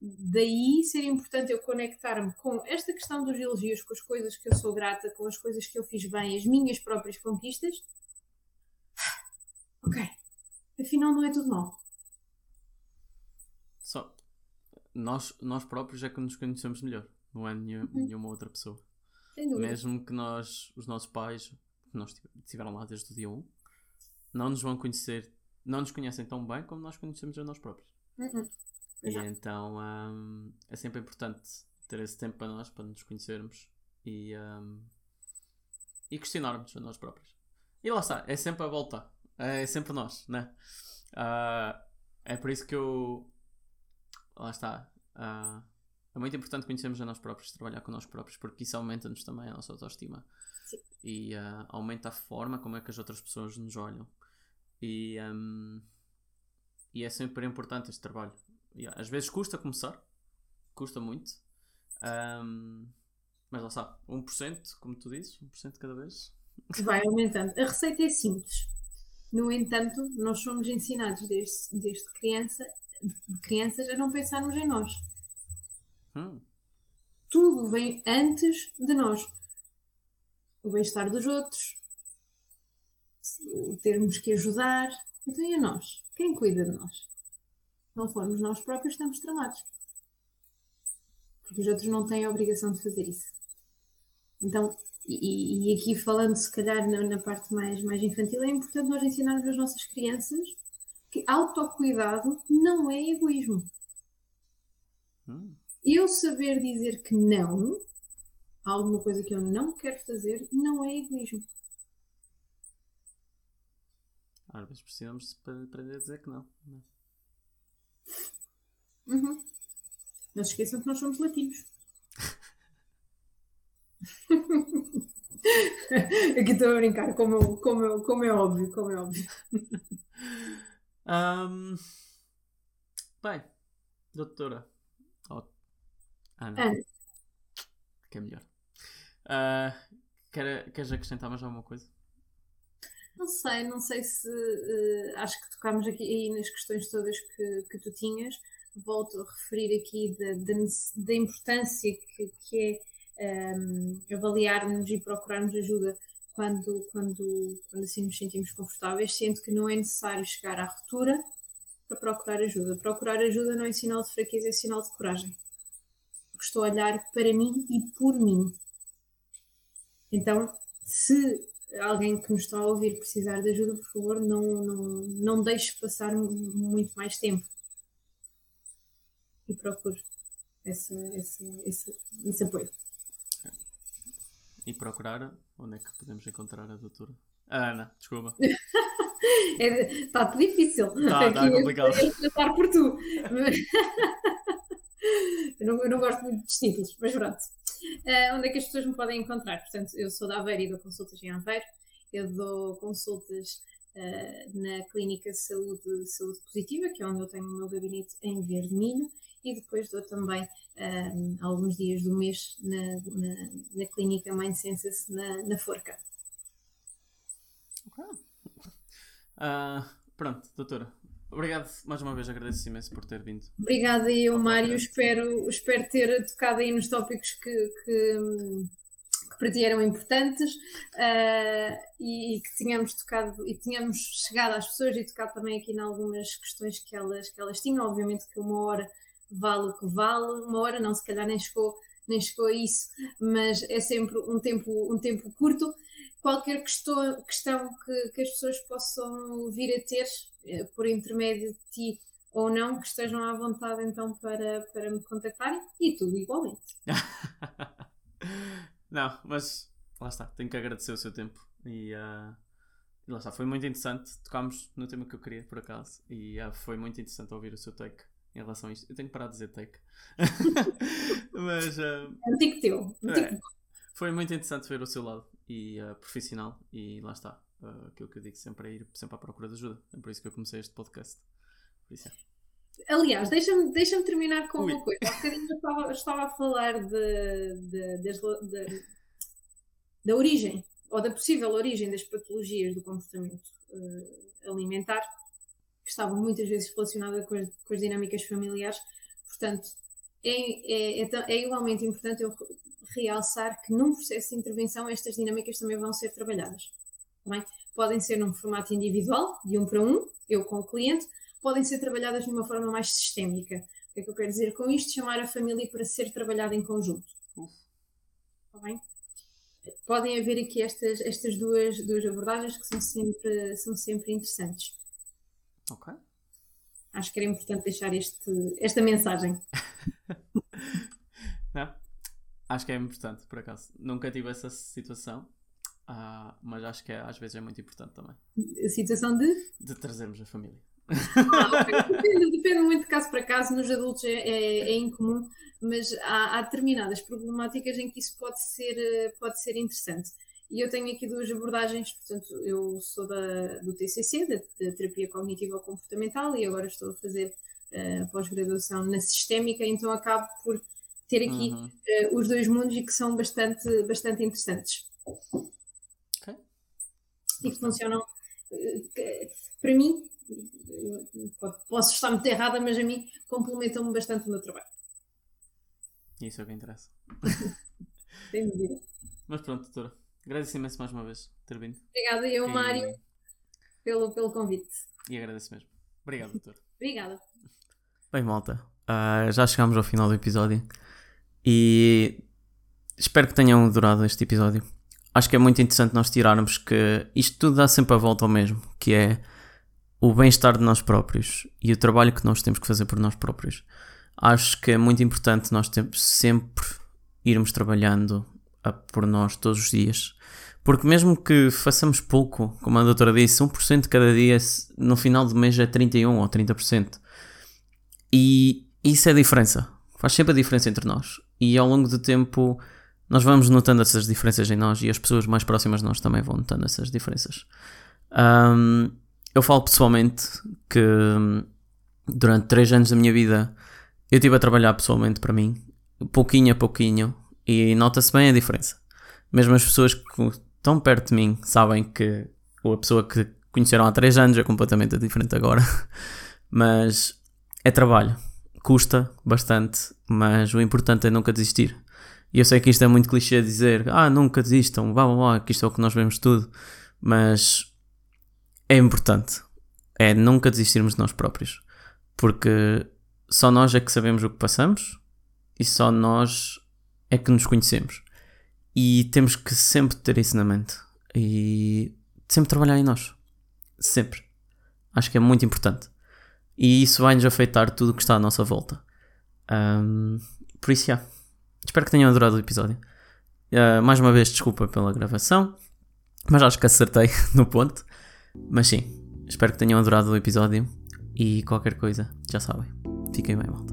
Daí seria importante eu conectar-me com esta questão dos elogios, com as coisas que eu sou grata, com as coisas que eu fiz bem, as minhas próprias conquistas, ok, afinal não é tudo mal. nós, nós próprios é que nos conhecemos melhor, não é nenhuma, Uhum. nenhuma outra pessoa. Sem dúvida. Mesmo que nós, os nossos pais, que nós tive- estiveram lá desde o dia 1, não nos vão conhecer, não nos conhecem tão bem como nós conhecemos a nós próprios. Uhum. E Exato. então hum, é sempre importante ter esse tempo para nós, para nos conhecermos e, hum, e questionarmos a nós próprios. E lá está, é sempre a volta, é sempre nós, né? Ah, é por isso que eu. Lá está. ah, é muito importante conhecermos a nós próprios, trabalhar com nós próprios, porque isso aumenta-nos também a nossa autoestima Sim. e ah, aumenta a forma como é que as outras pessoas nos olham. E, hum, e é sempre importante este trabalho. E, às vezes custa começar, custa muito, hum, mas lá está, 1%, como tu dizes, 1% cada vez. Vai aumentando. A receita é simples. No entanto, nós somos ensinados desde, desde criança, de crianças a não pensarmos em nós. Hum, Tudo vem antes de nós. O bem-estar dos outros, termos que ajudar. Então e a nós? Quem cuida de nós? Não formos nós próprios, estamos tramados. Porque os outros não têm a obrigação de fazer isso. Então, e, e aqui falando se calhar na, na parte mais, mais infantil, é importante nós ensinarmos às nossas crianças que autocuidado não é egoísmo. hum. Eu saber dizer que não a alguma coisa que eu não quero fazer não é egoísmo. Às vezes precisamos aprender a dizer que não. não. Uhum. Não se esqueçam que nós somos latinos. Aqui estou a brincar, como, como, como é óbvio, como é óbvio. Hum, bem, doutora. Oh, Ana. Ana. Que é melhor. Ah, quer, queres acrescentar mais alguma coisa? Não sei, não sei se eh, acho que tocámos aqui aí nas questões todas que, que tu tinhas. Volto a referir aqui da, importância que, que é ehm, avaliarmos e procurarmos ajuda quando, quando, quando assim nos sentimos confortáveis, sendo que não é necessário chegar à ruptura para procurar ajuda. Procurar ajuda não é sinal de fraqueza, é sinal de coragem. Porque estou a olhar para mim e por mim. Então, se alguém que nos está a ouvir precisar de ajuda, por favor, não, não, não deixe passar mu- muito mais tempo. E procure esse, esse, esse, esse apoio. E procurar onde é que podemos encontrar a doutora? A Ana, desculpa. Está difícil. Tá, tá Aqui complicado. eu por tu. eu, não, eu não gosto muito de títulos, mas pronto. Ah, onde é que as pessoas me podem encontrar? Portanto, eu sou da Aveiro e dou consultas em Aveiro. Eu dou consultas ah, na Clínica Saúde, Saúde Positiva, que é onde eu tenho o meu gabinete em Verde Milho. E depois dou também ah, alguns dias do mês na, na, na Clínica Mind Senses, na, na Forca. Ah, pronto, doutora. Obrigado mais uma vez, agradeço imenso por ter vindo. Obrigada eu, Mário. Espero, espero ter tocado aí nos tópicos que, que, que para ti eram importantes ah, e, que tínhamos tocado e tínhamos chegado às pessoas e tocado também aqui em algumas questões que elas, que elas tinham. Obviamente que uma hora vale o que vale, uma hora não, se calhar nem chegou, nem chegou a isso, mas é sempre um tempo, um tempo curto. Qualquer questão, questão que, que as pessoas possam vir a ter eh, por intermédio de ti ou não, que estejam à vontade então para, para me contactarem e tu igualmente. Não, mas lá está, tenho que agradecer o seu tempo e, e lá está, foi muito interessante. Tocámos no tema que eu queria, por acaso, e ah, foi muito interessante ouvir o seu take em relação a isto. Eu tenho que parar de dizer take, mas ah, Antigo teu. Antigo. é, foi muito interessante ver o seu lado e ah, profissional, e lá está. ah, aquilo que eu digo sempre é ir sempre à procura de ajuda. É por isso que eu comecei este podcast. Por isso é. Aliás, deixa-me deixa terminar com Ui. uma coisa. Há bocadinho eu estava, estava a falar de, de- lo- de- da origem, ou da possível origem das patologias do comportamento eh, alimentar, que estavam muitas vezes relacionadas com as, com as dinâmicas familiares. Portanto, é, é, é é igualmente importante eu realçar que num processo de intervenção estas dinâmicas também vão ser trabalhadas. tá? Podem ser num formato individual, de um para um, eu com o cliente, podem ser trabalhadas de uma forma mais sistémica, O que é que eu quero dizer com isto? Chamar a família para ser trabalhada em conjunto. Está bem? Podem haver aqui estas, estas duas, duas abordagens que são sempre, são sempre interessantes. Ok. Acho que era importante deixar este, esta mensagem. Não, acho que é importante, por acaso. Nunca tive essa situação, uh, mas acho que é, às vezes é muito importante também. A situação de? De trazermos a família. Ah, okay. depende, depende, muito de caso para caso, nos adultos é, é, é incomum, mas há, há, determinadas problemáticas em que isso pode ser, pode ser interessante. E eu tenho aqui duas abordagens, portanto, eu sou da, do TCC, da, da Terapia Cognitiva Comportamental, e agora estou a fazer uh, pós-graduação na Sistémica, então acabo por ter aqui uhum. uh, os dois mundos e que são bastante, bastante interessantes. Ok. E que funcionam, uh, para mim, posso estar muito errada, mas a mim complementam-me bastante o meu trabalho. Isso é o que interessa. Sem dúvida. Mas pronto, doutora. Agradeço imenso mais uma vez ter vindo. Obrigada, eu, e... Mário, pelo, pelo convite. E agradeço mesmo. Obrigado, doutor. Obrigada. Bem, malta, uh, já chegamos ao final do episódio e espero que tenham adorado este episódio. Acho que é muito interessante nós tirarmos que isto tudo dá sempre a volta ao mesmo, que é o bem-estar de nós próprios e o trabalho que nós temos que fazer por nós próprios. Acho que é muito importante nós sempre irmos trabalhando por nós todos os dias. Porque mesmo que façamos pouco, como a doutora disse, 1% de cada dia, no final do mês é 31% ou 30%. E isso é a diferença. Faz sempre a diferença entre nós. E ao longo do tempo nós vamos notando essas diferenças em nós e as pessoas mais próximas de nós também vão notando essas diferenças. Um, eu falo pessoalmente que durante 3 anos da minha vida eu estive a trabalhar pessoalmente para mim, pouquinho a pouquinho, e nota-se bem a diferença. Mesmo as pessoas que estão perto de mim sabem que a pessoa que conheceram há 3 anos é completamente diferente agora. mas é trabalho. Custa bastante, mas o importante é nunca desistir. E eu sei que isto é muito clichê dizer, ah, nunca desistam, vá, vá, vá, que isto é o que nós vemos tudo. Mas é importante. É nunca desistirmos de nós próprios. Porque só nós é que sabemos o que passamos e só nós é que nos conhecemos. E temos que sempre ter isso na mente. E sempre trabalhar em nós. Sempre. Acho que é muito importante. E isso vai nos afetar tudo o que está à nossa volta. Um, por isso, já. Espero que tenham adorado o episódio. Uh, mais uma vez, desculpa pela gravação. Mas acho que acertei no ponto. Mas sim, espero que tenham adorado o episódio. E qualquer coisa, já sabem. Fiquem bem, malta.